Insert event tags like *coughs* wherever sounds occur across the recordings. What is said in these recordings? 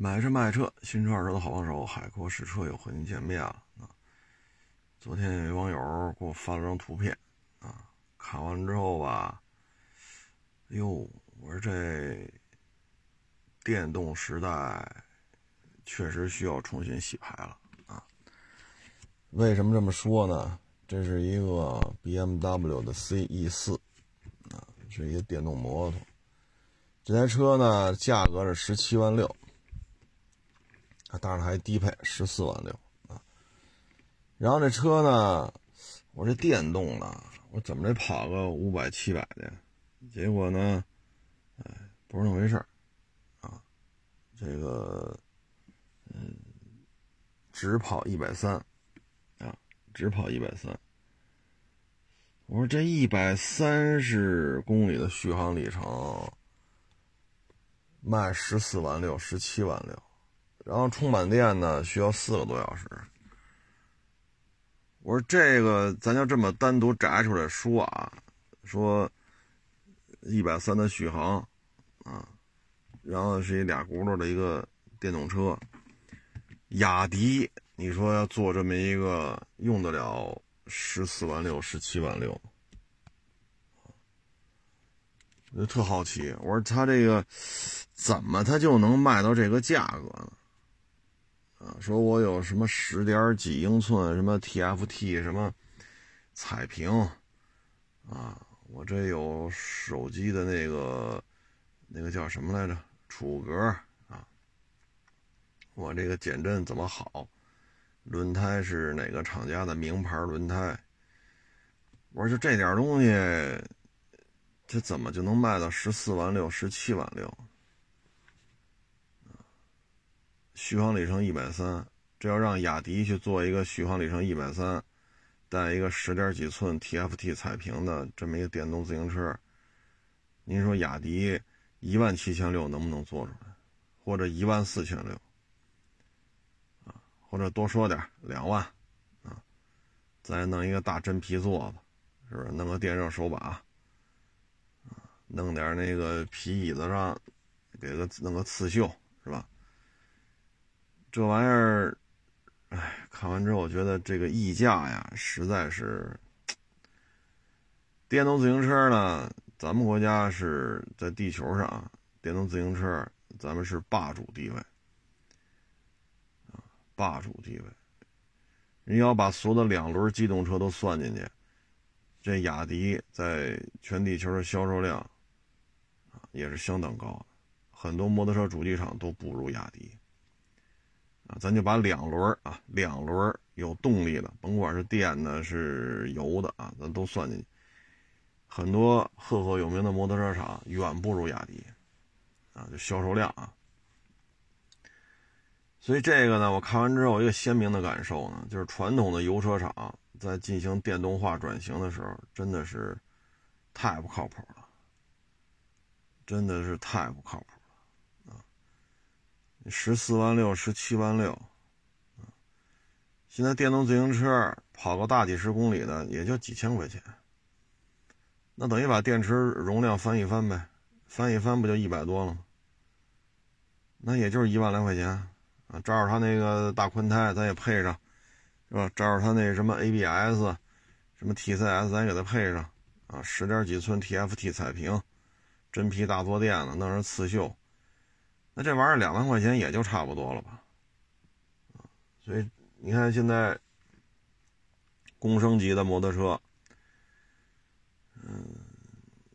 买车卖车，新车二手的好帮手，海阔试车又和您见面了！昨天有一网友给我发了张图片啊，看完之后吧，哟，我说这电动时代确实需要重新洗牌了啊！为什么这么说呢？这是一个 BMW 的 CE 四啊，是一个电动摩托，这台车呢价格是十七万六。啊，当然还低配十四万六啊，然后这车呢，我这电动的，我怎么得跑个五百七百的？结果呢，哎，不是那么回事啊，这个，嗯，只跑一百三，啊，只跑一百三。我说这一百三十公里的续航里程，卖十四万六，十七万六。然后充满电呢，需要四个多小时。我说这个，咱就这么单独摘出来说啊，说一百三的续航啊，然后是一俩轱辘的一个电动车，雅迪，你说要做这么一个用得了十四万六、十七万六？我就特好奇，我说他这个怎么他就能卖到这个价格呢？说我有什么十点几英寸，什么 TFT，什么彩屏，啊，我这有手机的那个那个叫什么来着，楚格啊，我这个减震怎么好？轮胎是哪个厂家的名牌轮胎？我说就这点东西，这怎么就能卖到十四万六、十七万六？续航里程一百三，这要让雅迪去做一个续航里程一百三，带一个十点几寸 TFT 彩屏的这么一个电动自行车，您说雅迪一万七千六能不能做出来？或者一万四千六？啊，或者多说点两万，啊，再弄一个大真皮座子，是不是？弄个电热手把，啊，弄点那个皮椅子上给个弄个刺绣，是吧？这玩意儿，哎，看完之后我觉得这个溢价呀，实在是。电动自行车呢，咱们国家是在地球上，电动自行车咱们是霸主地位，啊，霸主地位。你要把所有的两轮机动车都算进去，这雅迪在全地球的销售量，也是相当高的，很多摩托车主机厂都不如雅迪。啊，咱就把两轮啊，两轮有动力的，甭管是电的，是油的啊，咱都算进去。很多赫赫有名的摩托车厂远不如雅迪，啊，就销售量啊。所以这个呢，我看完之后，一个鲜明的感受呢，就是传统的油车厂在进行电动化转型的时候，真的是太不靠谱了，真的是太不靠谱。十四万六，十七万六，现在电动自行车跑个大几十公里的也就几千块钱，那等于把电池容量翻一翻呗，翻一翻不就一百多了吗？那也就是一万来块钱啊，照着它那个大宽胎咱也配上，是吧？照着它那什么 ABS，什么 TCS 咱给它配上啊，十点几寸 TFT 彩屏，真皮大坐垫子，弄上刺绣。那这玩意儿两万块钱也就差不多了吧，所以你看现在，工升级的摩托车，嗯，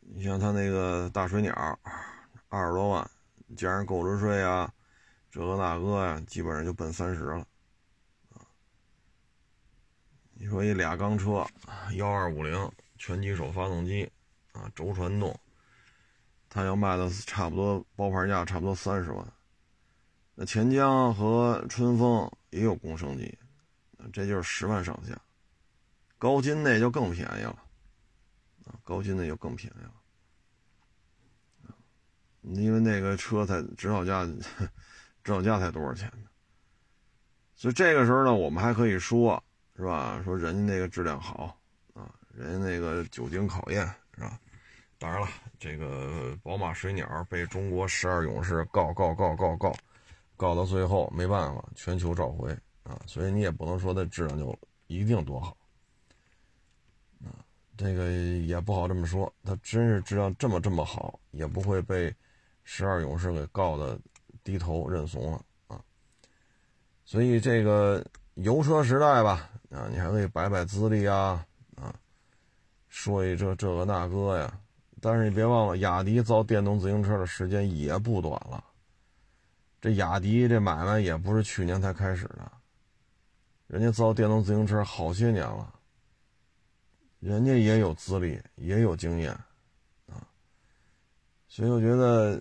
你像他那个大水鸟，二十多万，加上购置税啊，这个那个呀，基本上就奔三十了，你说一俩缸车，幺二五零全机手发动机，啊，轴传动。它要卖的差不多包牌价差不多三十万，那钱江和春风也有公升级，这就是十万上下，高金那就更便宜了，高金那就更便宜了，因为那个车才指导价，*laughs* 指导价才多少钱呢？所以这个时候呢，我们还可以说，是吧？说人家那个质量好啊，人家那个久经考验，是吧？当然了，这个宝马水鸟被中国十二勇士告告告告告，告到最后没办法，全球召回啊，所以你也不能说它质量就一定多好啊，这个也不好这么说。它真是质量这么这么好，也不会被十二勇士给告的低头认怂了啊。所以这个油车时代吧，啊，你还可以摆摆资历啊，啊，说一这这个那个呀。但是你别忘了，雅迪造电动自行车的时间也不短了。这雅迪这买卖也不是去年才开始的，人家造电动自行车好些年了，人家也有资历，也有经验，啊，所以我觉得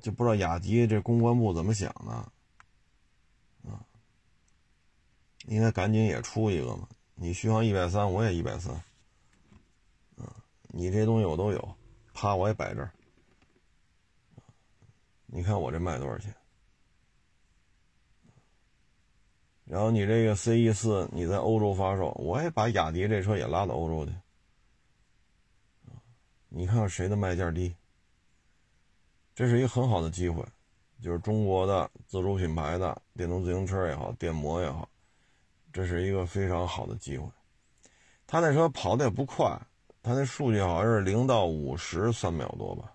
就不知道雅迪这公关部怎么想的，啊，应该赶紧也出一个嘛，你续航一百三，我也一百三，啊，你这东西我都有。啪！我也摆这儿，你看我这卖多少钱？然后你这个 CE 四你在欧洲发售，我也把雅迪这车也拉到欧洲去。你看看谁的卖价低？这是一个很好的机会，就是中国的自主品牌的电动自行车也好，电摩也好，这是一个非常好的机会。他那车跑的也不快。它那数据好像是零到五十三秒多吧，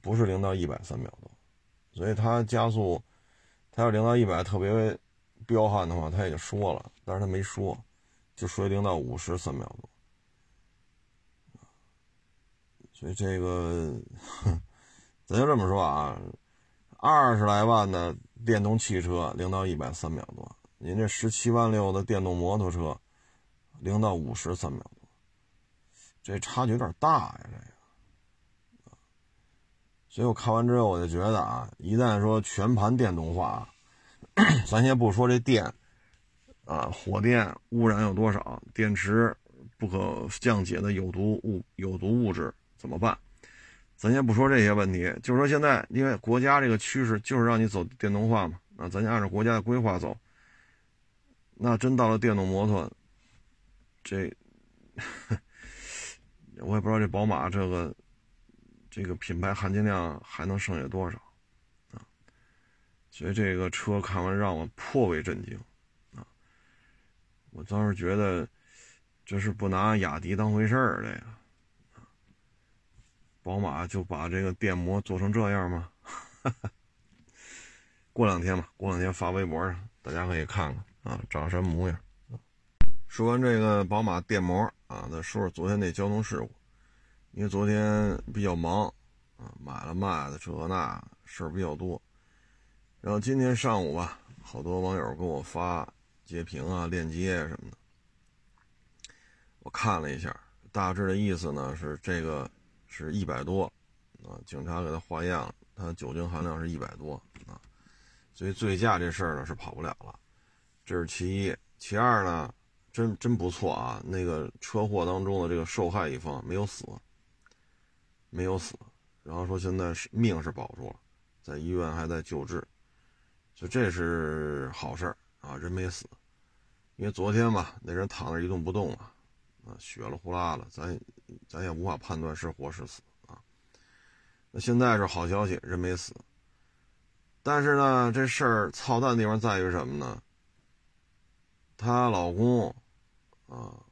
不是零到一百三秒多，所以它加速，它要零到一百特别彪悍的话，它也就说了，但是它没说，就说零到五十三秒多，所以这个，*laughs* 咱就这么说啊，二十来万的电动汽车零到一百三秒多，您这十七万六的电动摩托车零到五十三秒。这差距有点大呀，这个，所以我看完之后我就觉得啊，一旦说全盘电动化，咱先不说这电，啊，火电污染有多少，电池不可降解的有毒物有毒物质怎么办？咱先不说这些问题，就是说现在因为国家这个趋势就是让你走电动化嘛，啊，咱就按照国家的规划走，那真到了电动摩托，这。我也不知道这宝马这个这个品牌含金量还能剩下多少啊？所以这个车看完让我颇为震惊啊！我当时觉得这是不拿雅迪当回事儿，这个宝马就把这个电摩做成这样吗？*laughs* 过两天吧，过两天发微博上，大家可以看看啊，长什么模样。说完这个宝马电摩啊，再说说昨天那交通事故。因为昨天比较忙啊，买了卖的这那事儿比较多。然后今天上午吧，好多网友给我发截屏啊、链接什么的，我看了一下，大致的意思呢是这个是一百多啊，警察给他化验了，他酒精含量是一百多啊，所以醉驾这事儿呢是跑不了了，这是其一。其二呢。真真不错啊！那个车祸当中的这个受害一方没有死，没有死，然后说现在是命是保住了，在医院还在救治，就这是好事啊，人没死。因为昨天吧，那人躺那一动不动啊，啊，血了呼啦了，咱咱也无法判断是活是死啊。那现在是好消息，人没死。但是呢，这事儿操蛋的地方在于什么呢？她老公。啊，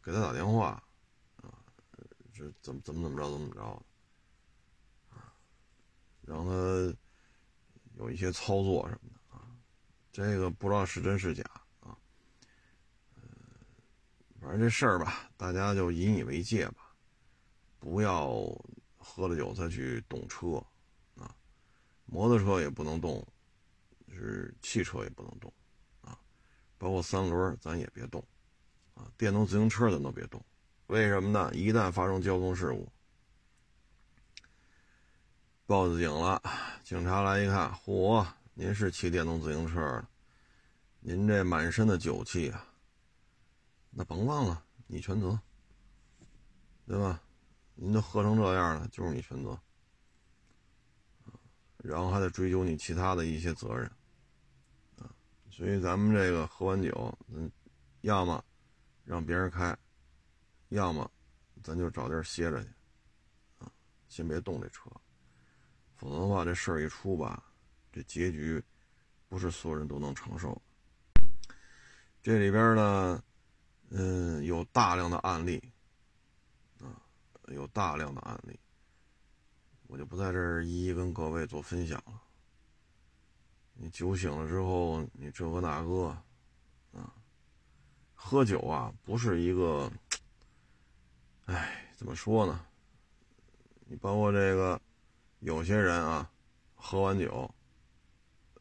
给他打电话，啊，这怎么怎么怎么着怎么着，啊，让他有一些操作什么的啊，这个不知道是真是假啊，反正这事儿吧，大家就引以为戒吧，不要喝了酒再去动车，啊，摩托车也不能动，是汽车也不能动，啊，包括三轮咱也别动。啊电动自行车咱都别动，为什么呢？一旦发生交通事故，报了警了，警察来一看，嚯，您是骑电动自行车的，您这满身的酒气啊，那甭忘了，你全责，对吧？您都喝成这样了，就是你全责，然后还得追究你其他的一些责任，啊，所以咱们这个喝完酒，嗯，要么。让别人开，要么咱就找地儿歇着去，啊，先别动这车，否则的话这事儿一出吧，这结局不是所有人都能承受。这里边呢，嗯，有大量的案例啊，有大量的案例，我就不在这儿一一跟各位做分享了。你酒醒了之后，你这个那个，喝酒啊，不是一个，哎，怎么说呢？你包括这个，有些人啊，喝完酒，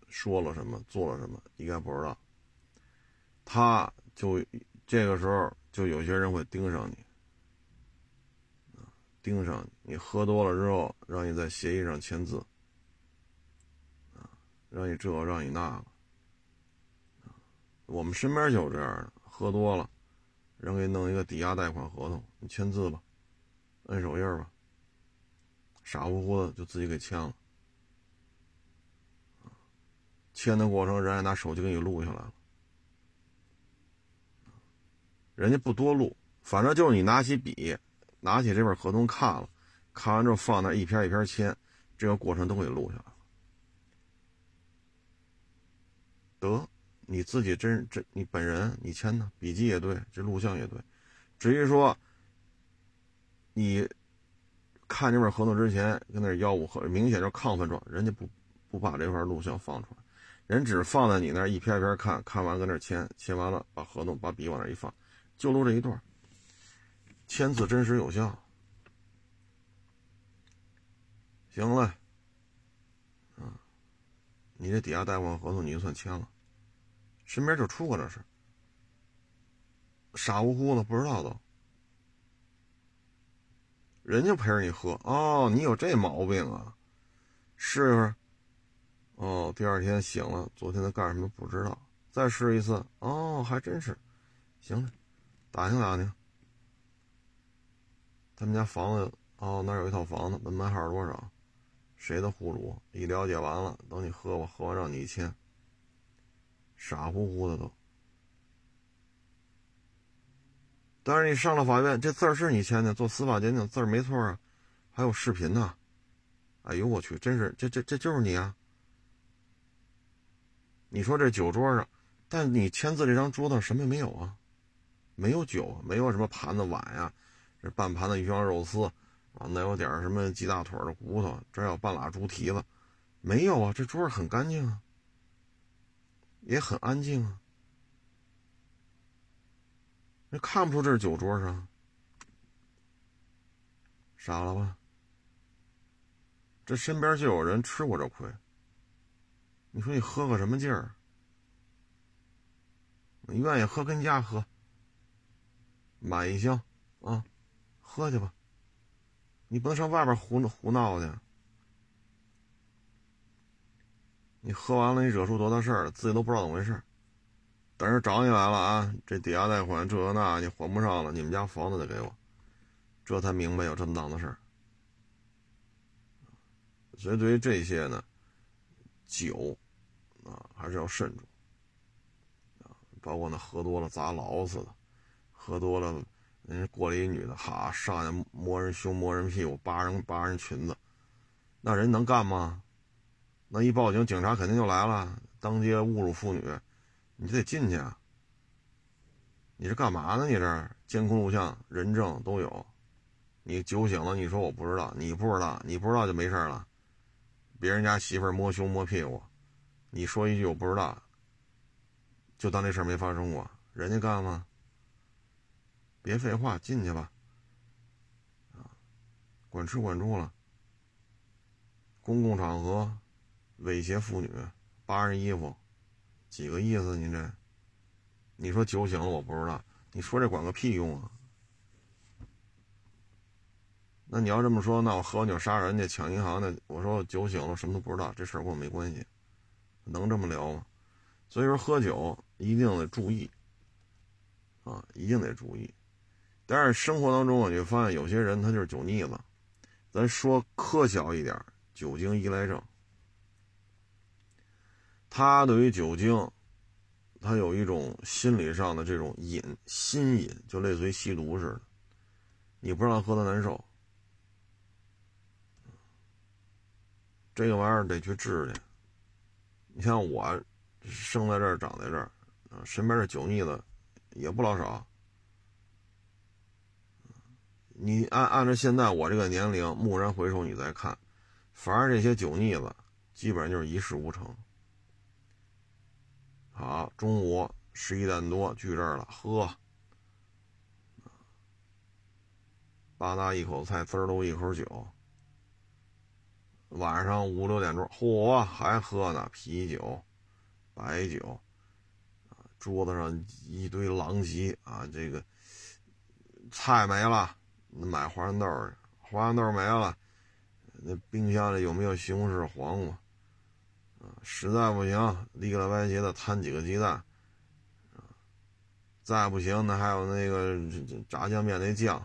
说了什么，做了什么，应该不知道。他就这个时候，就有些人会盯上你，盯上你。你喝多了之后，让你在协议上签字，让你这，让你那，我们身边就有这样的，喝多了，人给你弄一个抵押贷款合同，你签字吧，摁手印吧。傻乎乎的就自己给签了，签的过程人还拿手机给你录下来了，人家不多录，反正就是你拿起笔，拿起这份合同看了，看完之后放那一篇一篇签，这个过程都给录下来了。得，你自己真真你本人你签的笔记也对，这录像也对，至于说你。看这份合同之前，跟那吆五和，明显就亢奋状。人家不不把这块录像放出来，人只放在你那一篇一篇看，看完跟那签，签完了把合同把笔往那一放，就录这一段，签字真实有效。行了，啊，你这抵押贷款合同你就算签了，身边就出过这事，傻乎乎的不知道都。人家陪着你喝哦，你有这毛病啊？试试。哦，第二天醒了，昨天他干什么不知道？再试一次。哦，还真是。行了，打听打听。他们家房子哦，那有一套房子，门牌号多少？谁的户主？一了解完了，等你喝吧，喝完让你签。傻乎乎的都。但是你上了法院，这字儿是你签的，做司法鉴定字儿没错啊，还有视频呢。哎呦我去，真是这这这就是你啊！你说这酒桌上，但你签字这张桌子上什么也没有啊，没有酒，没有什么盘子碗呀，这半盘子鱼香肉丝啊，那有点什么鸡大腿的骨头，这有半拉猪蹄子，没有啊，这桌上很干净啊，也很安静啊。那看不出这是酒桌上，傻了吧？这身边就有人吃过这亏。你说你喝个什么劲儿？你愿意喝跟家喝，买一箱啊，喝去吧。你不能上外边胡胡闹去。你喝完了，你惹出多大事儿，自己都不知道怎么回事。等着找你来了啊！这抵押贷款这那你还不上了，你们家房子得给我，这才明白有这么档子事儿。所以对于这些呢，酒啊还是要慎重啊，包括那喝多了砸老子的，喝多了人家过来一女的，哈上来摸人胸摸人屁股扒人扒人裙子，那人能干吗？那一报警，警察肯定就来了，当街侮辱妇女。你就得进去啊！你是干嘛呢？你这监控录像、人证都有。你酒醒了，你说我不知道，你不知道，你不知道就没事了。别人家媳妇摸胸摸屁股，你说一句我不知道，就当这事没发生过。人家干吗？别废话，进去吧。啊，管吃管住了。公共场合猥亵妇女、扒人衣服。几个意思？你这，你说酒醒了我不知道，你说这管个屁用啊？那你要这么说，那我喝完酒杀人去抢银行的，我说我酒醒了什么都不知道，这事儿跟我没关系，能这么聊吗？所以说喝酒一定得注意，啊，一定得注意。但是生活当中我，就发现有些人他就是酒腻子，咱说科小一点，酒精依赖症。他对于酒精，他有一种心理上的这种瘾，心瘾，就类似于吸毒似的。你不让喝他难受，这个玩意儿得去治去，你像我生在这儿长在这儿，啊，身边的酒腻子也不老少。你按按照现在我这个年龄，蓦然回首，你再看，反而这些酒腻子基本上就是一事无成。好，中午十一点多聚这儿了，喝，吧嗒一口菜，滋儿喽一口酒。晚上五六点钟，嚯，还喝呢，啤酒、白酒，桌子上一堆狼藉啊，这个菜没了。买花生豆去，花生豆没了，那冰箱里有没有西红柿、黄瓜？啊，实在不行，立了歪斜的摊几个鸡蛋。再不行，那还有那个炸酱面那酱，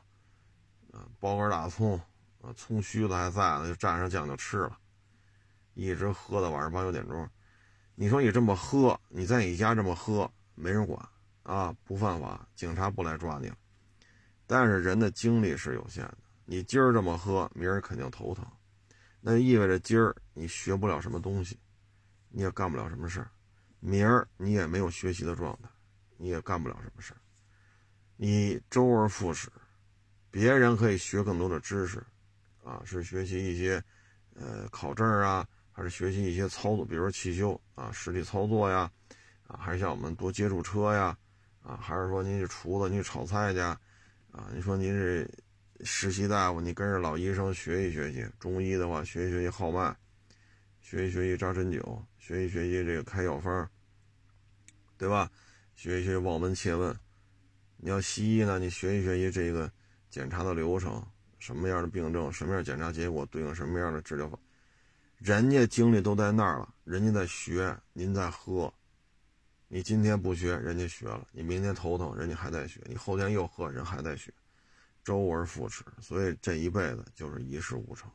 啊，包根大葱，啊，葱须子还在呢，就蘸上酱就吃了，一直喝到晚上八九点钟。你说你这么喝，你在你家这么喝，没人管啊，不犯法，警察不来抓你了。但是人的精力是有限的，你今儿这么喝，明儿肯定头疼，那意味着今儿你学不了什么东西，你也干不了什么事儿，明儿你也没有学习的状态，你也干不了什么事儿，你周而复始，别人可以学更多的知识，啊，是学习一些，呃，考证啊，还是学习一些操作，比如说汽修啊，实际操作呀，啊，还是像我们多接触车呀，啊，还是说您是厨子，你炒菜去。啊，你说您是实习大夫，你跟着老医生学习学习；中医的话，学习学习号脉，学习学习扎针灸，学习学习这个开药方，对吧？学习学习望闻切问。你要西医呢，你学习学习这个检查的流程，什么样的病症，什么样检查结果对应什么样的治疗法。人家精力都在那儿了，人家在学，您在喝。你今天不学，人家学了；你明天头疼，人家还在学；你后天又喝，人还在学，周而复始。所以这一辈子就是一事无成。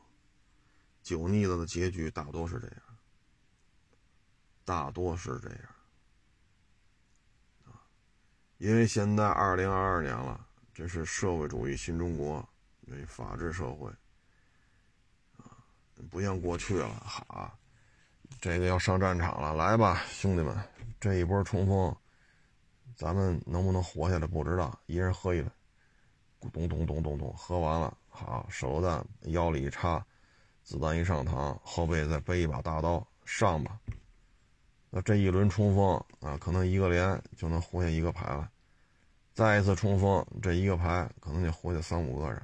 酒腻子的结局大多是这样，大多是这样。因为现在二零二二年了，这是社会主义新中国，这法治社会啊，不像过去了哈。这个要上战场了，来吧，兄弟们！这一波冲锋，咱们能不能活下来不知道。一人喝一杯，咕咚咚咚咚咚，喝完了，好，手榴弹腰里一插，子弹一上膛，后背再背一把大刀，上吧。那这一轮冲锋啊，可能一个连就能活下一个排了。再一次冲锋，这一个排可能就活下三五个人。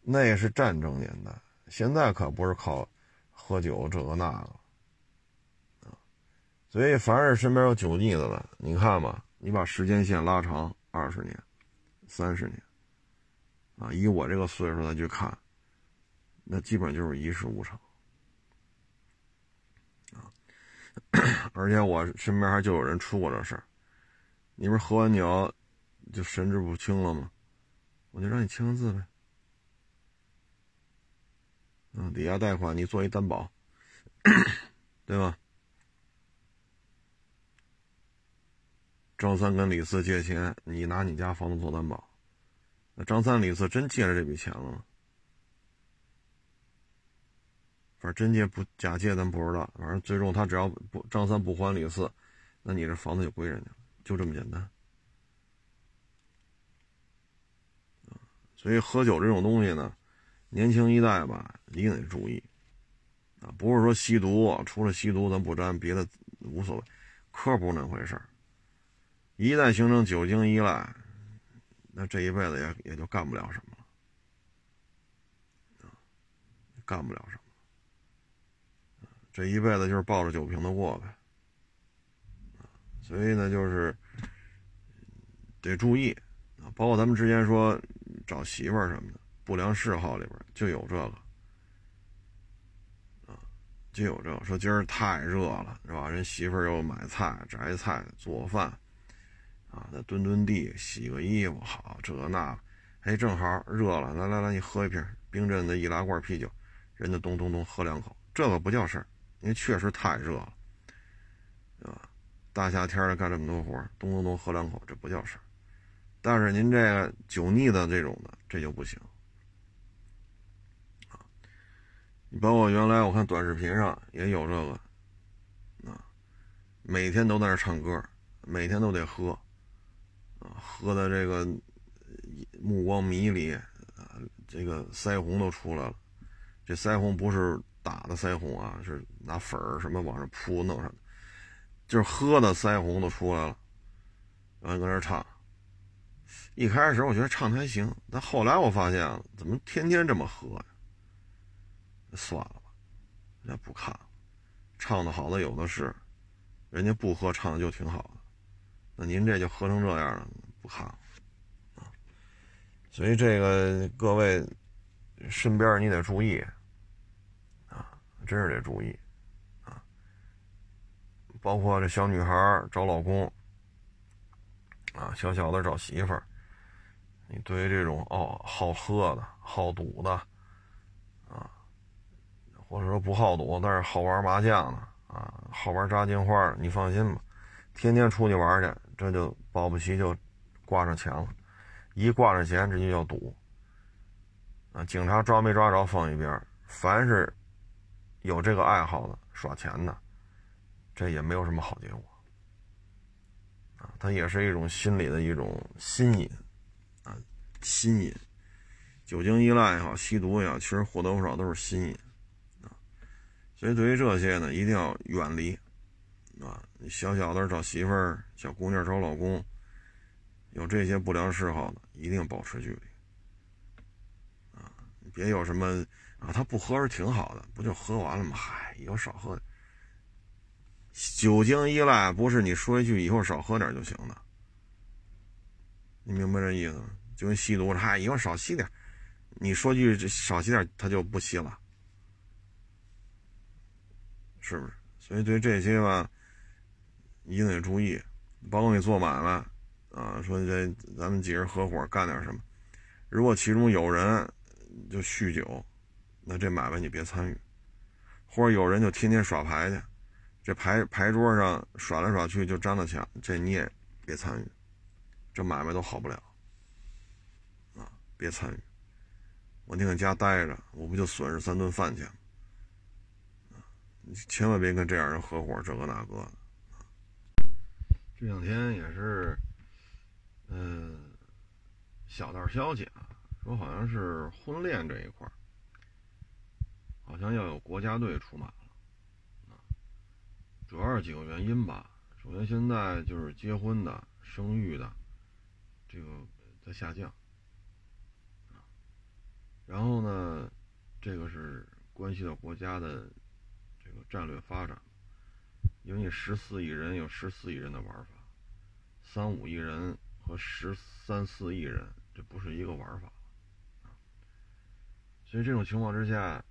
那是战争年代，现在可不是靠。喝酒这个那个，啊，所以凡是身边有酒腻子的，你看吧，你把时间线拉长二十年、三十年，啊，以我这个岁数再去看，那基本就是一事无成，啊，*clears throat* 而且我身边还就有人出过这事儿，你不是喝完酒就神志不清了吗？我就让你签个字呗。嗯，抵押贷款你做一担保，*coughs* 对吧？张三跟李四借钱，你拿你家房子做担保，那张三李四真借了这笔钱了吗？反正真借不假借咱不知道，反正最终他只要不张三不还李四，那你这房子就归人家，就这么简单。所以喝酒这种东西呢。年轻一代吧，一定得注意，啊，不是说吸毒，除了吸毒咱不沾，别的无所谓，可不是那回事。一旦形成酒精依赖，那这一辈子也也就干不了什么了，干不了什么，这一辈子就是抱着酒瓶子过呗，所以呢，就是得注意，啊，包括咱们之前说找媳妇儿什么的。不良嗜好里边就有这个，啊，就有这个。说今儿太热了，是吧？人媳妇儿又买菜、摘菜、做饭，啊，那蹲蹲地、洗个衣服，好，这那，哎，正好热了，来来来，你喝一瓶冰镇的易拉罐啤酒，人家咚咚咚喝两口，这个不叫事儿，因为确实太热了，啊？大夏天的干这么多活，咚咚咚喝两口，这不叫事儿。但是您这个酒腻的这种的，这就不行啊。你包括原来我看短视频上也有这个，啊每天都在那唱歌，每天都得喝，啊，喝的这个目光迷离，啊，这个腮红都出来了。这腮红不是打的腮红啊，是拿粉儿什么往上扑弄上的，就是喝的腮红都出来了。然后搁那唱，一开始我觉得唱的还行，但后来我发现，怎么天天这么喝呀？算了吧，人家不看了，唱的好的有的是，人家不喝唱的就挺好的，那您这就喝成这样了，不看了啊。所以这个各位身边你得注意，真是得注意啊。包括这小女孩找老公啊，小小的找媳妇儿，你对于这种哦好喝的好赌的。啊或者说不好赌，但是好玩麻将的啊，好玩扎金花的，你放心吧，天天出去玩去，这就保不齐就挂上钱了，一挂上钱，这就叫赌啊！警察抓没抓着放一边，凡是有这个爱好的耍钱的，这也没有什么好结果啊！它也是一种心理的一种心瘾啊，心瘾，酒精依赖也好，吸毒也好，其实或多或少都是心瘾。所以，对于这些呢，一定要远离，啊，小小的找媳妇儿，小姑娘找老公，有这些不良嗜好的，一定保持距离，啊，别有什么啊，他不喝是挺好的，不就喝完了吗？嗨，以后少喝。酒精依赖不是你说一句以后少喝点就行的，你明白这意思吗？就跟吸毒似的，嗨，以后少吸点，你说句少吸点，他就不吸了。是不是？所以对这些吧，一定得注意。包括你做买卖啊，说这咱们几人合伙干点什么，如果其中有人就酗酒，那这买卖你别参与；或者有人就天天耍牌去，这牌牌桌上耍来耍去就沾了钱，这你也别参与，这买卖都好不了啊！别参与，我宁可家待着，我不就损失三顿饭钱吗？你千万别跟这样人合伙，这个那个的。这两天也是，嗯，小道消息啊，说好像是婚恋这一块好像要有国家队出马了。主要是几个原因吧。首先，现在就是结婚的、生育的，这个在下降。然后呢，这个是关系到国家的这个。战略发展，因为你十四亿人有十四亿人的玩法，三五亿人和十三四亿人，这不是一个玩法所以这种情况之下，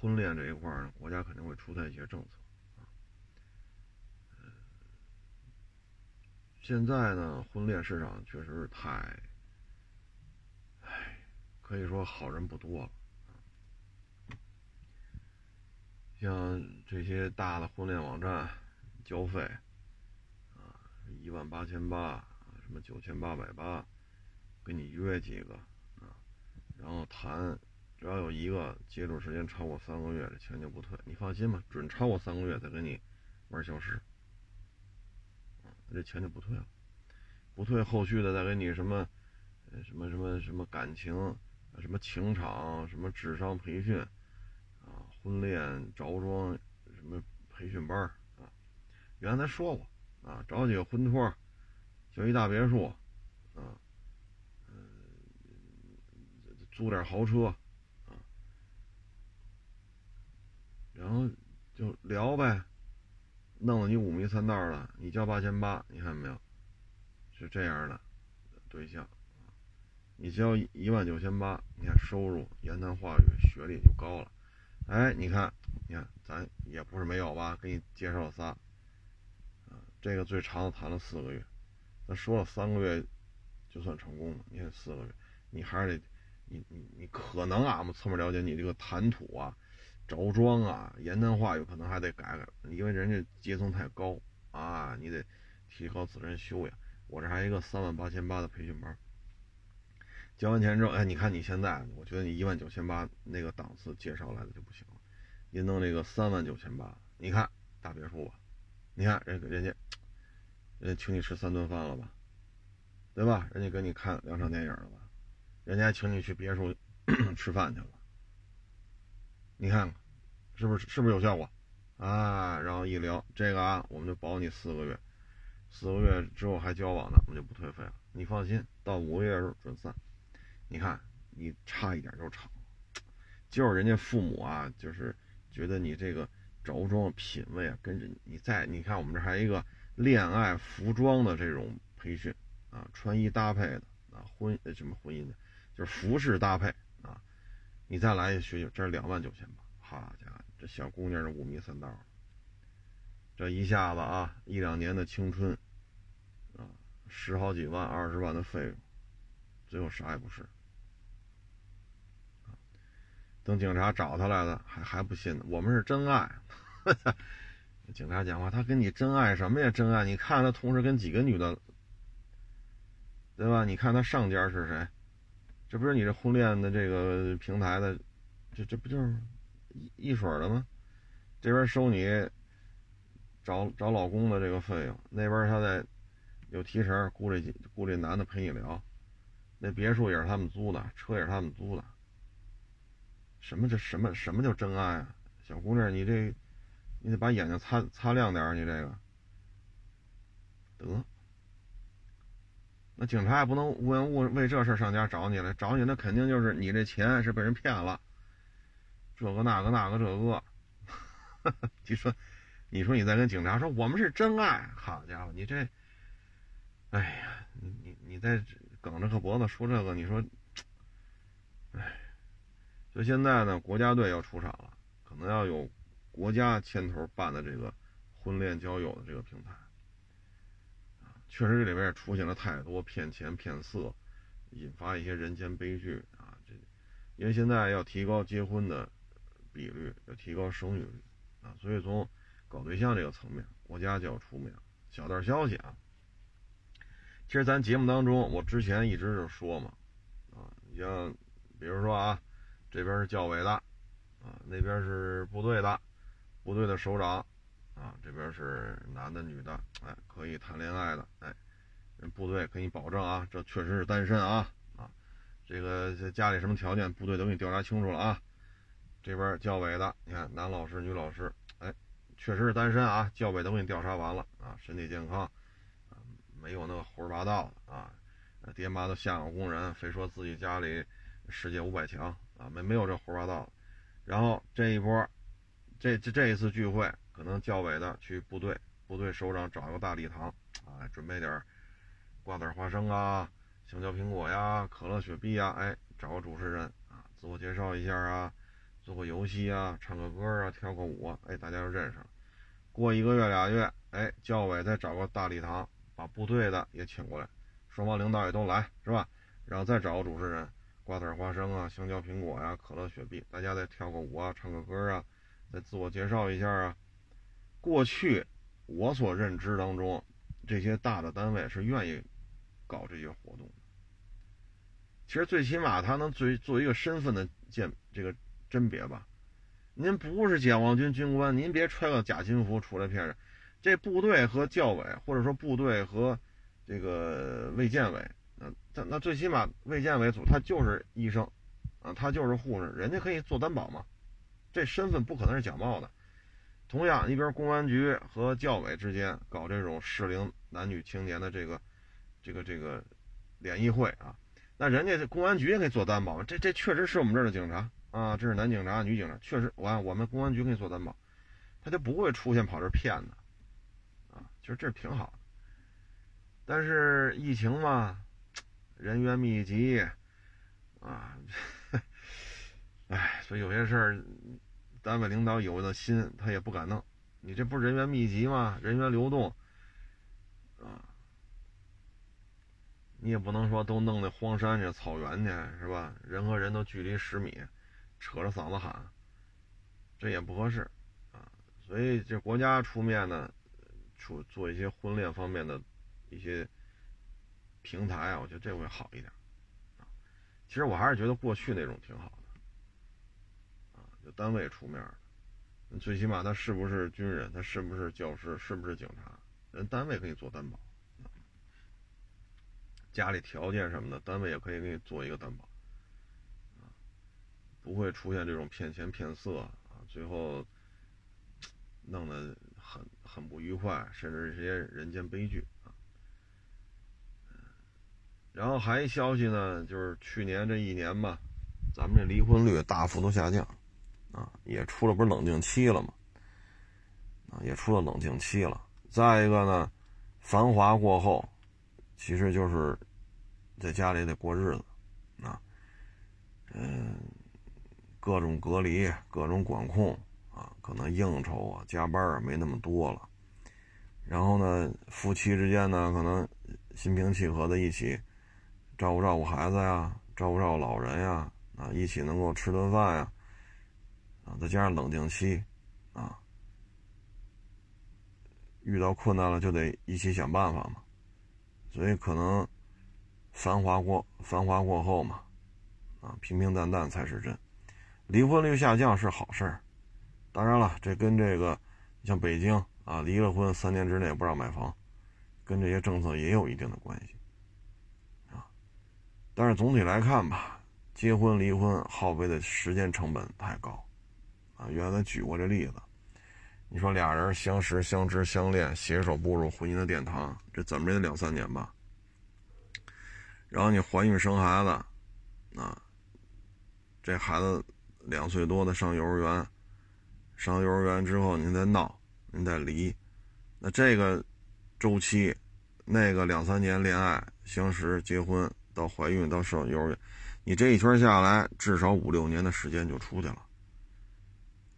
婚恋这一块呢，国家肯定会出台一些政策现在呢，婚恋市场确实是太，唉，可以说好人不多了。像这些大的婚恋网站，交费啊，一万八千八，什么九千八百八，给你约几个啊，然后谈，只要有一个接触时间超过三个月，这钱就不退。你放心吧，准超过三个月再给你玩消失，这钱就不退了，不退后续的再给你什么，什么什么什么感情，什么情场，什么智商培训。啊婚恋着装什么培训班啊？原来说过啊，找几个婚托，就一大别墅啊，嗯，租点豪车啊，然后就聊呗，弄得你五迷三道的，你交八千八，你看见没有？是这样的对象，你交一万九千八，你看收入、言谈话语、学历就高了。哎，你看，你看，咱也不是没有吧？给你介绍了仨，这个最长的谈了四个月，咱说了三个月就算成功了。你看四个月，你还是得，你你你可能啊，我们侧面了解你这个谈吐啊、着装啊、言谈话语可能还得改改，因为人家阶层太高啊，你得提高自身修养。我这还一个三万八千八的培训班。交完钱之后，哎，你看你现在，我觉得你一万九千八那个档次介绍来的就不行了，您弄那个三万九千八，你看大别墅吧，你看人人家，人家请你吃三顿饭了吧，对吧？人家给你看两场电影了吧？人家请你去别墅 *coughs* 吃饭去了，你看看，是不是是不是有效果？啊，然后一聊这个啊，我们就保你四个月，四个月之后还交往呢，我们就不退费了。你放心，到五个月时候准散。你看，你差一点就成，就是人家父母啊，就是觉得你这个着装品味啊，跟着你在。你看我们这还一个恋爱服装的这种培训啊，穿衣搭配的啊，婚什么婚姻的，就是服饰搭配，你再来一学学，这是两万九千八，好家伙！这小姑娘是五迷三道，这一下子啊，一两年的青春，啊，十好几万、二十万的费用，最后啥也不是。等警察找他来了，还还不信呢。我们是真爱。*laughs* 警察讲话，他跟你真爱什么呀？真爱？你看他同时跟几个女的，对吧？你看他上家是谁？这不是你这婚恋的这个平台的，这这不就是？一一水的吗？这边收你找找老公的这个费用，那边他在有提成，雇这雇这男的陪你聊。那别墅也是他们租的，车也是他们租的。什么这什么什么叫真爱啊？小姑娘，你这你得把眼睛擦擦亮点你这个得。那警察也不能无缘无故为这事上家找你来，找你那肯定就是你这钱是被人骗了。这个那个那个这个，*laughs* 你说，你说你再跟警察说我们是真爱，好家伙，你这，哎呀，你你你再梗着个脖子说这个，你说，哎，就现在呢，国家队要出场了，可能要有国家牵头办的这个婚恋交友的这个平台，确实这里边也出现了太多骗钱骗色，引发一些人间悲剧啊，这因为现在要提高结婚的。比率要提高生育率啊，所以从搞对象这个层面，国家就要出面。小道消息啊，其实咱节目当中，我之前一直就说嘛，啊，你像比如说啊，这边是教委的，啊，那边是部队的，部队的首长，啊，这边是男的女的，哎，可以谈恋爱的，哎，人部队给你保证啊，这确实是单身啊，啊，这个家里什么条件，部队都给你调查清楚了啊。这边教委的，你看男老师、女老师，哎，确实是单身啊。教委都给你调查完了啊，身体健康，啊，没有那个胡说八道的啊。爹妈都下岗工人，非说自己家里世界五百强啊，没没有这胡说八道。然后这一波，这这这一次聚会，可能教委的去部队，部队首长找一个大礼堂啊，准备点瓜子花生啊、香蕉苹果呀、可乐雪碧呀，哎，找个主持人啊，自我介绍一下啊。做个游戏啊，唱个歌啊，跳个舞，哎，大家就认识了。过一个月俩月，哎，教委再找个大礼堂，把部队的也请过来，双方领导也都来，是吧？然后再找个主持人，瓜子花生啊，香蕉苹果呀，可乐雪碧，大家再跳个舞啊，唱个歌啊，再自我介绍一下啊。过去我所认知当中，这些大的单位是愿意搞这些活动。其实最起码他能做做一个身份的鉴这个。甄别吧，您不是解放军军官，您别穿个假军服出来骗人。这部队和教委，或者说部队和这个卫健委，嗯那那最起码卫健委组他就是医生，啊，他就是护士，人家可以做担保嘛。这身份不可能是假冒的。同样，你比如公安局和教委之间搞这种适龄男女青年的这个这个这个联谊会啊，那人家公安局也可以做担保，这这确实是我们这儿的警察。啊，这是男警察、女警察，确实，我我们公安局给你做担保，他就不会出现跑这骗的，啊，其实这挺好的。但是疫情嘛，人员密集，啊，*laughs* 哎，所以有些事儿，单位领导有的心，他也不敢弄。你这不是人员密集吗？人员流动，啊，你也不能说都弄那荒山去、草原去，是吧？人和人都距离十米。扯着嗓子喊，这也不合适啊！所以这国家出面呢，出做一些婚恋方面的一些平台啊，我觉得这会好一点啊。其实我还是觉得过去那种挺好单位出面最起码他是不是军人，他是不是教师，是不是警察，人单位可以做担保。家里条件什么的，单位也可以给你做一个担保，不会出现这种骗钱骗色啊，最后弄得很很不愉快，甚至一些人间悲剧。然后还一消息呢，就是去年这一年吧，咱们这离婚率大幅度下降，啊，也出了不是冷静期了吗？啊，也出了冷静期了。再一个呢，繁华过后。其实就是在家里得过日子，啊，嗯，各种隔离，各种管控啊，可能应酬啊、加班啊没那么多了。然后呢，夫妻之间呢，可能心平气和的一起照顾照顾孩子呀，照顾照顾老人呀，啊，一起能够吃顿饭呀，再加上冷静期，啊，遇到困难了就得一起想办法嘛。所以可能繁华过繁华过后嘛，啊，平平淡淡才是真。离婚率下降是好事儿，当然了，这跟这个像北京啊，离了婚三年之内不让买房，跟这些政策也有一定的关系啊。但是总体来看吧，结婚离婚耗费的时间成本太高啊。原来举过这例子。你说俩人相识、相知、相恋，携手步入婚姻的殿堂，这怎么也得两三年吧？然后你怀孕生孩子，啊，这孩子两岁多的上幼儿园，上幼儿园之后您再闹，您再离，那这个周期，那个两三年恋爱、相识、结婚到怀孕到上幼儿园，你这一圈下来，至少五六年的时间就出去了。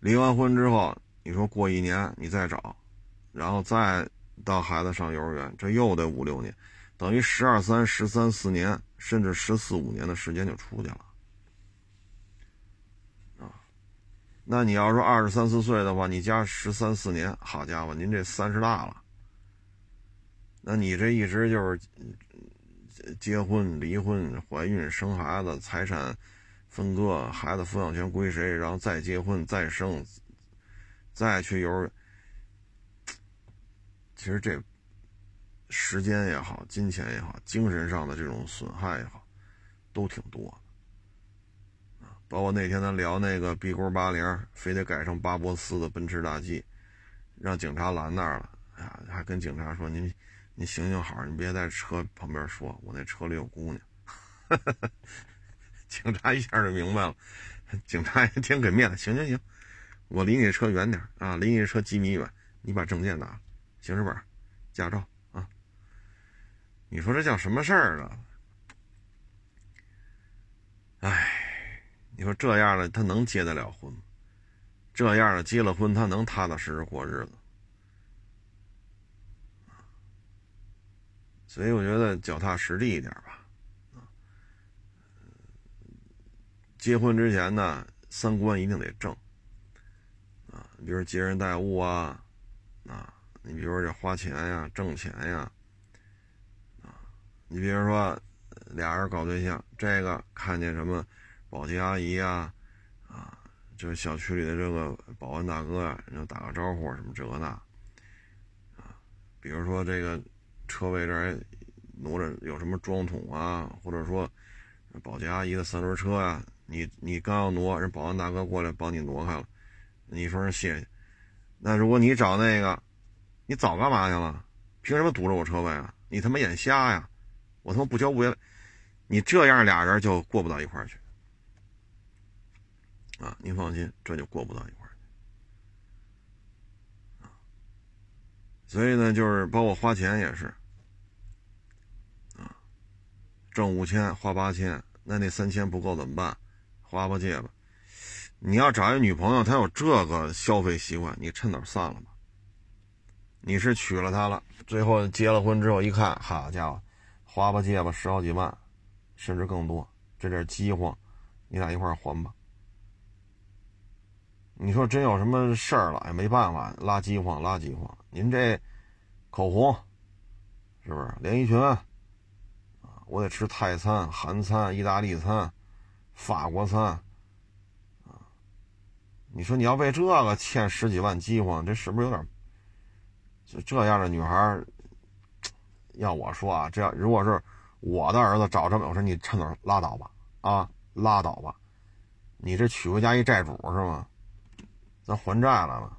离完婚之后。你说过一年你再找，然后再到孩子上幼儿园，这又得五六年，等于十二三、十三四年，甚至十四五年的时间就出去了。啊，那你要说二十三四岁的话，你加十三四年，好家伙，您这三十大了。那你这一直就是结婚、离婚、怀孕、生孩子，财产分割，孩子抚养权归谁，然后再结婚、再生。再去幼儿园，其实这时间也好，金钱也好，精神上的这种损害也好，都挺多的。包括那天咱聊那个 B 勾八零，非得改成巴博斯的奔驰大 G，让警察拦那儿了，哎呀，还跟警察说：“您您行行好，你别在车旁边说，我那车里有姑娘。*laughs* ”警察一下就明白了，*laughs* 警察也挺给面子，行行行。我离你车远点啊，离你车几米远。你把证件拿，行驶本、驾照啊。你说这叫什么事儿啊？哎，你说这样的他能结得了婚吗？这样的结了婚，他能踏踏实实过日子？所以我觉得脚踏实地一点吧。结婚之前呢，三观一定得正啊！你。比如说接人待物啊，啊，你比如说这花钱呀、挣钱呀，啊，你比如说俩人搞对象，这个看见什么保洁阿姨啊，啊，就是小区里的这个保安大哥呀，人家打个招呼什么这那，啊，比如说这个车位这儿挪着有什么装桶啊，或者说保洁阿姨的三轮车呀，你你刚要挪，人保安大哥过来帮你挪开了。你说人谢谢，那如果你找那个，你早干嘛去了？凭什么堵着我车位啊？你他妈眼瞎呀？我他妈不交物业费，你这样俩人就过不到一块去啊！您放心，这就过不到一块去啊。所以呢，就是包括花钱也是，挣五千花八千，那那三千不够怎么办？花吧借吧。你要找一女朋友，她有这个消费习惯，你趁早散了吧。你是娶了她了，最后结了婚之后一看，好家伙，花吧借吧十好几万，甚至更多，这点饥荒，你俩一块还吧。你说真有什么事儿了，也没办法，拉饥荒拉饥荒。您这口红是不是连衣裙？我得吃泰餐、韩餐、意大利餐、法国餐。啊你说你要为这个欠十几万饥荒，这是不是有点？就这样的女孩，要我说啊，这样如果是我的儿子找这么，我说你趁早拉倒吧，啊，拉倒吧，你这娶回家一债主是吗？咱还债来了，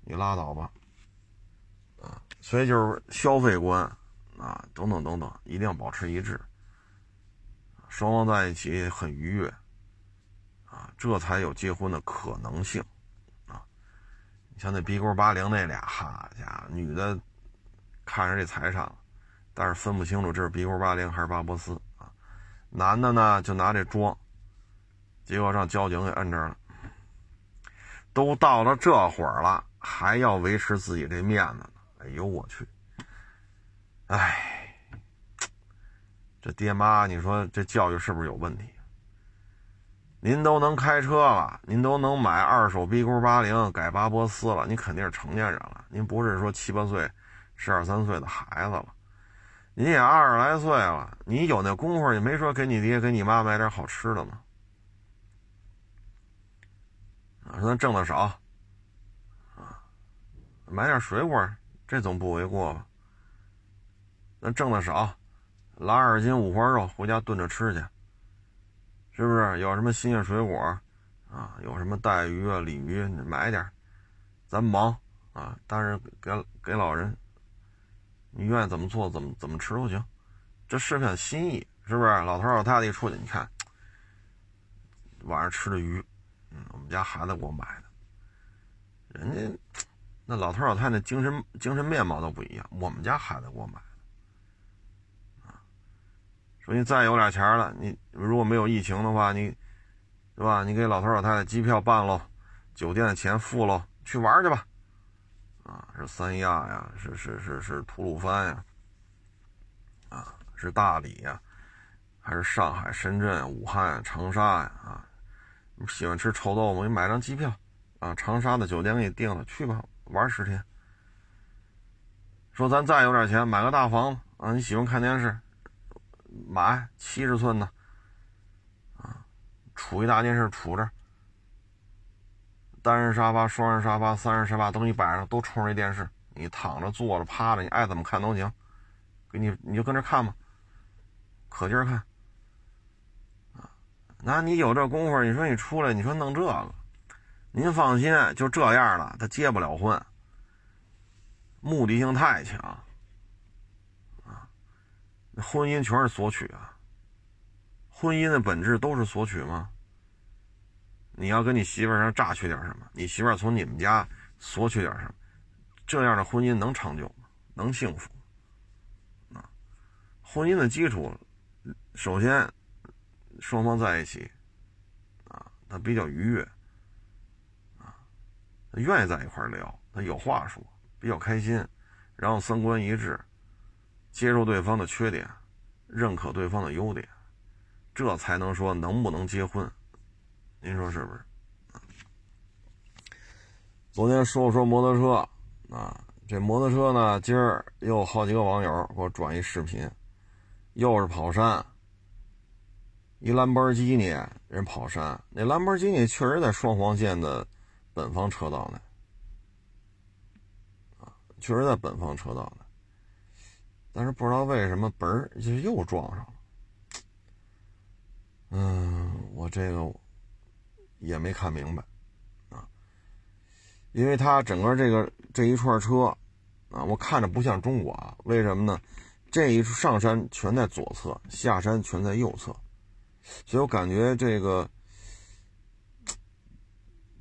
你拉倒吧，啊，所以就是消费观啊，等等等等，一定要保持一致，双方在一起很愉悦。啊，这才有结婚的可能性，啊，你像那逼勾八零那俩，哈家伙，女的看着这财产，但是分不清楚这是逼勾八零还是巴博斯啊，男的呢就拿这装，结果让交警给摁这儿了，都到了这会儿了，还要维持自己这面子呢，哎呦我去，哎，这爹妈，你说这教育是不是有问题？您都能开车了，您都能买二手 B 勾八零改巴博斯了，您肯定是成年人了。您不是说七八岁、十二三岁的孩子了，您也二十来岁了，你有那功夫，也没说给你爹、给你妈买点好吃的吗？啊，说挣的少，啊，买点水果，这总不为过吧？咱挣的少，拉二斤五花肉回家炖着吃去。是不是有什么新鲜水果啊？有什么带鱼啊、鲤鱼，你买点咱忙啊，但是给给老人，你愿意怎么做怎么怎么吃都行，这是片心意，是不是？老头老太太一出去，你看晚上吃的鱼，嗯，我们家孩子给我买的，人家那老头老太太精神精神面貌都不一样，我们家孩子给我买。说你再有点钱了，你如果没有疫情的话，你，是吧？你给老头老太太机票办喽，酒店的钱付喽，去玩去吧，啊，是三亚呀，是是是是吐鲁番呀，啊，是大理呀，还是上海、深圳、武汉、长沙呀？啊，你喜欢吃臭豆腐，你买张机票，啊，长沙的酒店给你订了，去吧，玩十天。说咱再有点钱，买个大房子啊，你喜欢看电视。买七十寸的，啊，杵一大电视杵着，单人沙发、双人沙发、三人沙发都你摆上，都冲着电视，你躺着、坐着、趴着，你爱怎么看都行，给你你就跟着看吧，可劲看，啊，那你有这功夫，你说你出来，你说弄这个，您放心，就这样了，他结不了婚，目的性太强。婚姻全是索取啊！婚姻的本质都是索取吗？你要跟你媳妇儿上榨取点什么？你媳妇儿从你们家索取点什么？这样的婚姻能长久吗？能幸福？啊！婚姻的基础，首先双方在一起，啊，他比较愉悦，啊，他愿意在一块聊，他有话说，比较开心，然后三观一致。接受对方的缺点，认可对方的优点，这才能说能不能结婚？您说是不是？昨天说说摩托车啊，这摩托车呢，今儿又好几个网友给我转一视频，又是跑山，一兰博基尼人跑山，那兰博基尼确实在双黄线的本方车道呢，啊，确实在本方车道呢。但是不知道为什么嘣儿就又撞上了，嗯，我这个也没看明白啊，因为它整个这个这一串车啊，我看着不像中国啊，为什么呢？这一上山全在左侧，下山全在右侧，所以我感觉这个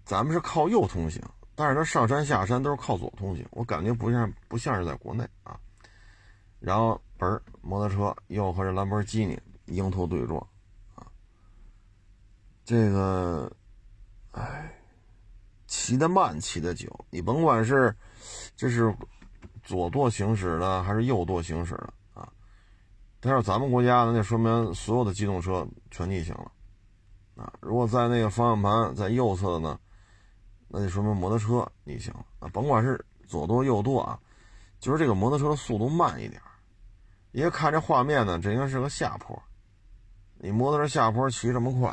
咱们是靠右通行，但是它上山下山都是靠左通行，我感觉不像不像是在国内啊。然后，嘣儿，摩托车又和这兰博基尼迎头对撞，啊，这个，哎，骑得慢，骑得久，你甭管是这是左舵行驶的还是右舵行驶的啊，但是咱们国家呢，那说明所有的机动车全逆行了，啊，如果在那个方向盘在右侧的呢，那就说明摩托车逆行了啊，甭管是左舵右舵啊，就是这个摩托车的速度慢一点。因为看这画面呢，这应该是个下坡。你摩托车下坡骑这么快，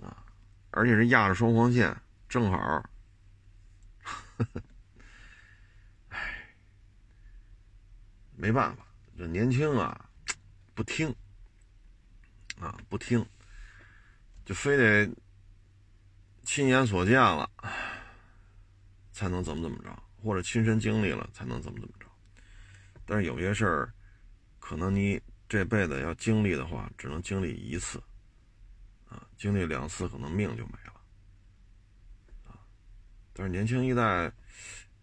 啊，而且是压着双黄线，正好。*laughs* 唉，没办法，这年轻啊，不听啊，不听，就非得亲眼所见了，才能怎么怎么着，或者亲身经历了才能怎么怎么着。但是有些事儿，可能你这辈子要经历的话，只能经历一次。啊，经历两次可能命就没了，啊！但是年轻一代，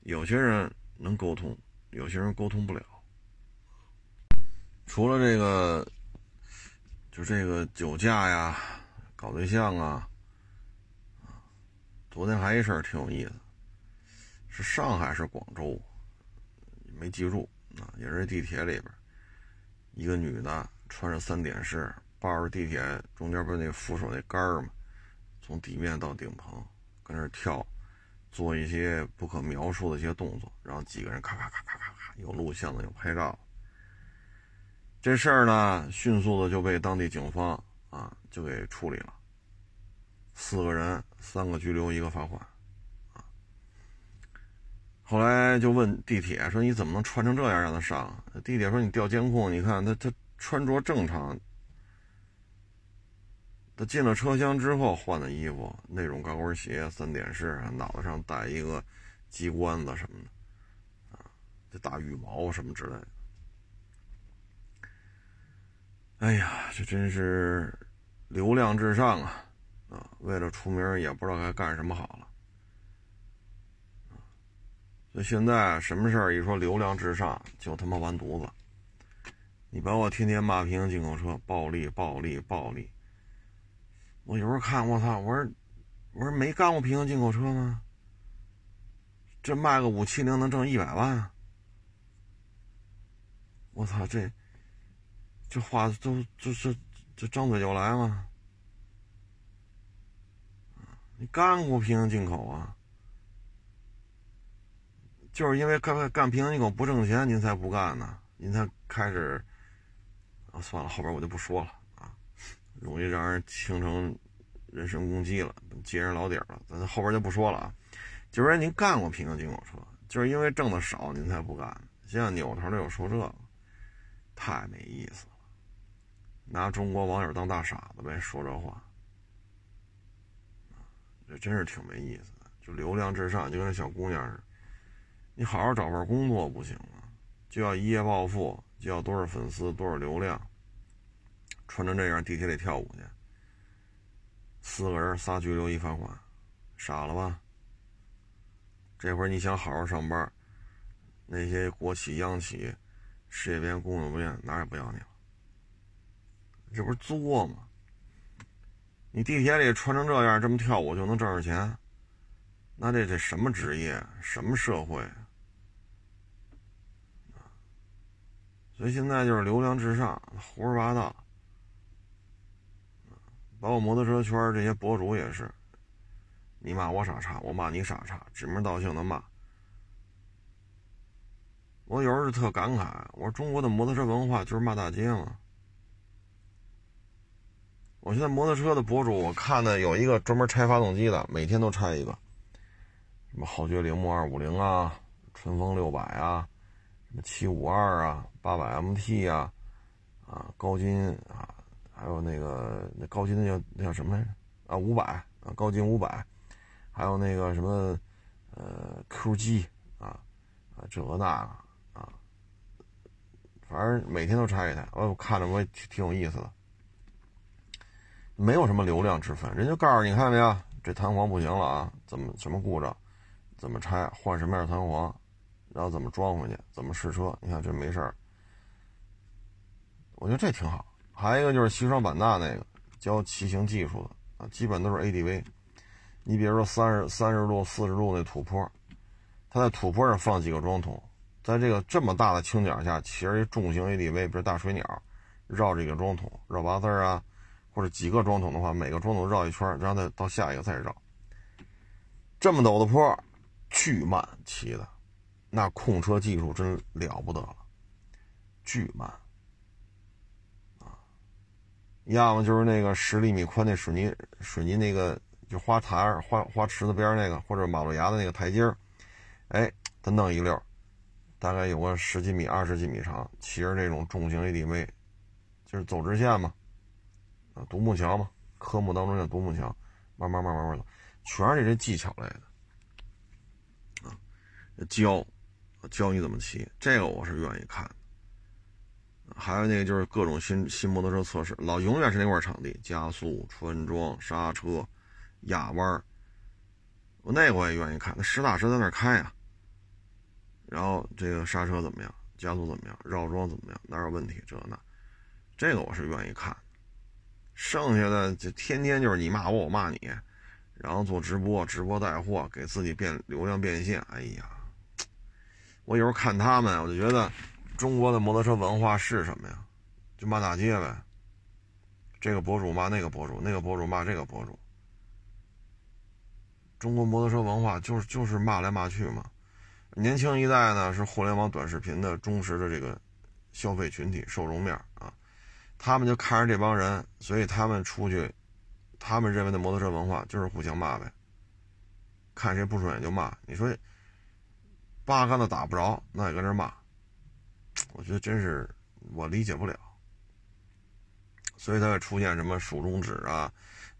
有些人能沟通，有些人沟通不了。除了这个，就这个酒驾呀、搞对象啊，啊，昨天还一事儿挺有意思，是上海是广州，没记住啊，也是地铁里边，一个女的穿着三点式。抱着地铁中间不是那扶手那杆儿吗？从底面到顶棚，跟那跳，做一些不可描述的一些动作，然后几个人咔咔咔咔咔咔，有录像的，有拍照。这事儿呢，迅速的就被当地警方啊就给处理了，四个人，三个拘留，一个罚款，后来就问地铁说：“你怎么能穿成这样让他上？”地铁说：“你调监控，你看他他穿着正常。”他进了车厢之后换的衣服，那种高跟鞋，三点式，脑袋上戴一个鸡冠子什么的，啊，这大羽毛什么之类的。哎呀，这真是流量至上啊！啊，为了出名也不知道该干什么好了。现在什么事儿一说流量至上，就他妈完犊子。你把我天天骂平行进口车暴利、暴利、暴利。我有时候看，我操！我说，我说没干过平行进口车吗？这卖个五七零能挣一百万？我操！这这话都这这这张嘴就来吗？你干过平行进口啊？就是因为干干平行进口不挣钱，您才不干呢？您才开始啊？算了，后边我就不说了啊。容易让人形成人身攻击了，揭人老底了。咱后边就不说了啊。就是您干过平行进口车，就是因为挣的少，您才不干。现在扭头的又说这个，太没意思了。拿中国网友当大傻子呗，说这话，这真是挺没意思的。就流量至上，就跟那小姑娘似的，你好好找份工作不行吗？就要一夜暴富，就要多少粉丝，多少流量。穿成这样，地铁里跳舞去，四个人仨拘留一罚款，傻了吧？这会儿你想好好上班，那些国企、央企、事业编、公有编哪也不要你了，这不是作吗？你地铁里穿成这样，这么跳舞就能挣着钱？那这这什么职业？什么社会？所以现在就是流量至上，胡说八道。包括摩托车圈这些博主也是，你骂我傻叉，我骂你傻叉，指名道姓的骂。我有时候特感慨，我说中国的摩托车文化就是骂大街嘛。我现在摩托车的博主，我看的有一个专门拆发动机的，每天都拆一个，什么豪爵铃木二五零啊，春风六百啊，什么七五二啊，八百 MT 啊，啊，高金啊。还有那个那高金那叫那叫什么来着？啊，五百啊，高金五百，还有那个什么呃 QG 啊啊这个那个啊，反正每天都拆一台，我看着我也挺挺有意思的。没有什么流量之分，人就告诉你看没有，这弹簧不行了啊，怎么什么故障，怎么拆，换什么样的弹簧，然后怎么装回去，怎么试车，你看这没事儿，我觉得这挺好。还有一个就是西双版纳那个教骑行技术的啊，基本都是 ADV。你比如说三十三十度、四十度那土坡，它在土坡上放几个桩桶，在这个这么大的倾角下，骑着一重型 ADV，比如大水鸟，绕这个桩桶绕八字啊，或者几个桩桶的话，每个桩桶绕一圈，然后再到下一个再绕。这么陡的坡，巨慢骑的，那控车技术真了不得了，巨慢。要么就是那个十厘米宽那水泥水泥那个就花台花花池子边那个，或者马路牙子那个台阶儿，哎，他弄一溜，大概有个十几米、二十几米长，骑着这种重型 ADV，就是走直线嘛，啊，独木桥嘛，科目当中叫独木桥，慢慢慢慢慢走，全是这些技巧类的，啊，教教你怎么骑，这个我是愿意看。还有那个就是各种新新摩托车测试，老永远是那块场地，加速、穿桩、刹车、压弯我那个我也愿意看，那实打实在那开呀。然后这个刹车怎么样，加速怎么样，绕桩怎么样，哪有问题？这那，这个我是愿意看。剩下的就天天就是你骂我，我骂你，然后做直播，直播带货，给自己变流量变现。哎呀，我有时候看他们，我就觉得。中国的摩托车文化是什么呀？就骂大街呗。这个博主骂那个博主，那个博主骂这个博主。中国摩托车文化就是就是骂来骂去嘛。年轻一代呢是互联网短视频的忠实的这个消费群体受众面啊，他们就看着这帮人，所以他们出去，他们认为的摩托车文化就是互相骂呗。看谁不顺眼就骂。你说八竿子打不着，那也搁这骂。我觉得真是我理解不了，所以才会出现什么竖中指啊，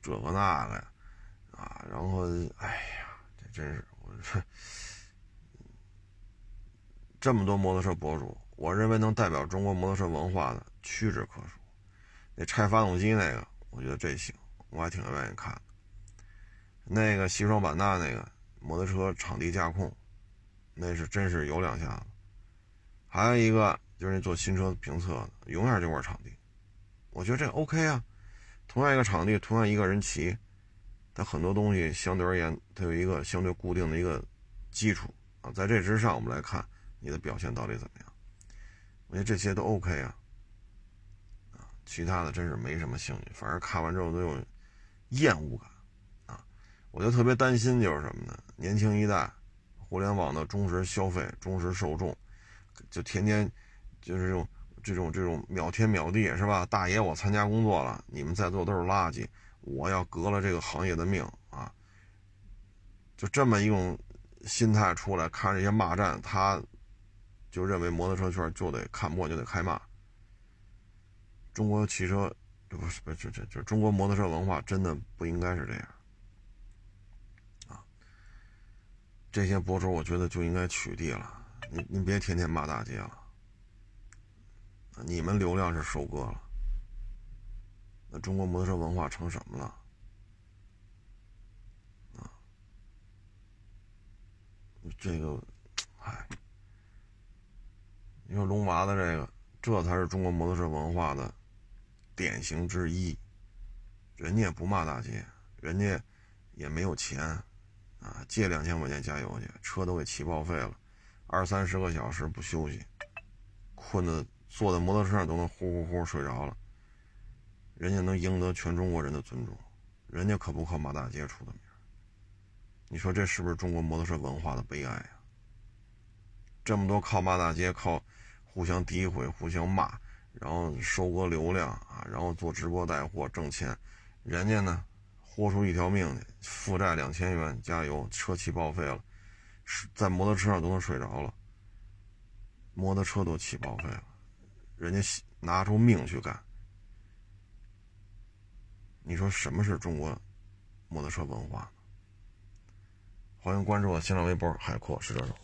这个那个呀，啊，然后哎呀，这真是我说这么多摩托车博主，我认为能代表中国摩托车文化的屈指可数。那拆发动机那个，我觉得这行，我还挺愿意看。那个西双版纳那个摩托车场地驾控，那是真是有两下子。还有一个就是做新车评测的，永远这块场地，我觉得这 OK 啊。同样一个场地，同样一个人骑，它很多东西相对而言，它有一个相对固定的一个基础啊。在这之上，我们来看你的表现到底怎么样。我觉得这些都 OK 啊，啊，其他的真是没什么兴趣，反正看完之后都有厌恶感啊。我就特别担心就是什么呢？年轻一代，互联网的忠实消费、忠实受众。就天天就是这种这种这种秒天秒地是吧？大爷，我参加工作了，你们在座都是垃圾，我要革了这个行业的命啊！就这么一种心态出来，看这些骂战，他就认为摩托车圈就得看不惯就得开骂。中国汽车这不是不是这这这中国摩托车文化真的不应该是这样啊！这些博主我觉得就应该取缔了。你你别天天骂大街了，你们流量是收割了，那中国摩托车文化成什么了？啊，这个，哎，你说龙娃的这个，这才是中国摩托车文化的典型之一。人家也不骂大街，人家也没有钱，啊，借两千块钱加油去，车都给骑报废了。二三十个小时不休息，困的坐在摩托车上都能呼呼呼睡着了。人家能赢得全中国人的尊重，人家可不靠骂大街出的名。你说这是不是中国摩托车文化的悲哀啊？这么多靠骂大街、靠互相诋毁、互相骂，然后收割流量啊，然后做直播带货挣钱，人家呢豁出一条命去，负债两千元加油，车漆报废了。在摩托车上都能睡着了，摩托车都起报废了，人家拿出命去干。你说什么是中国摩托车文化？欢迎关注我新浪微博“海阔是这种”。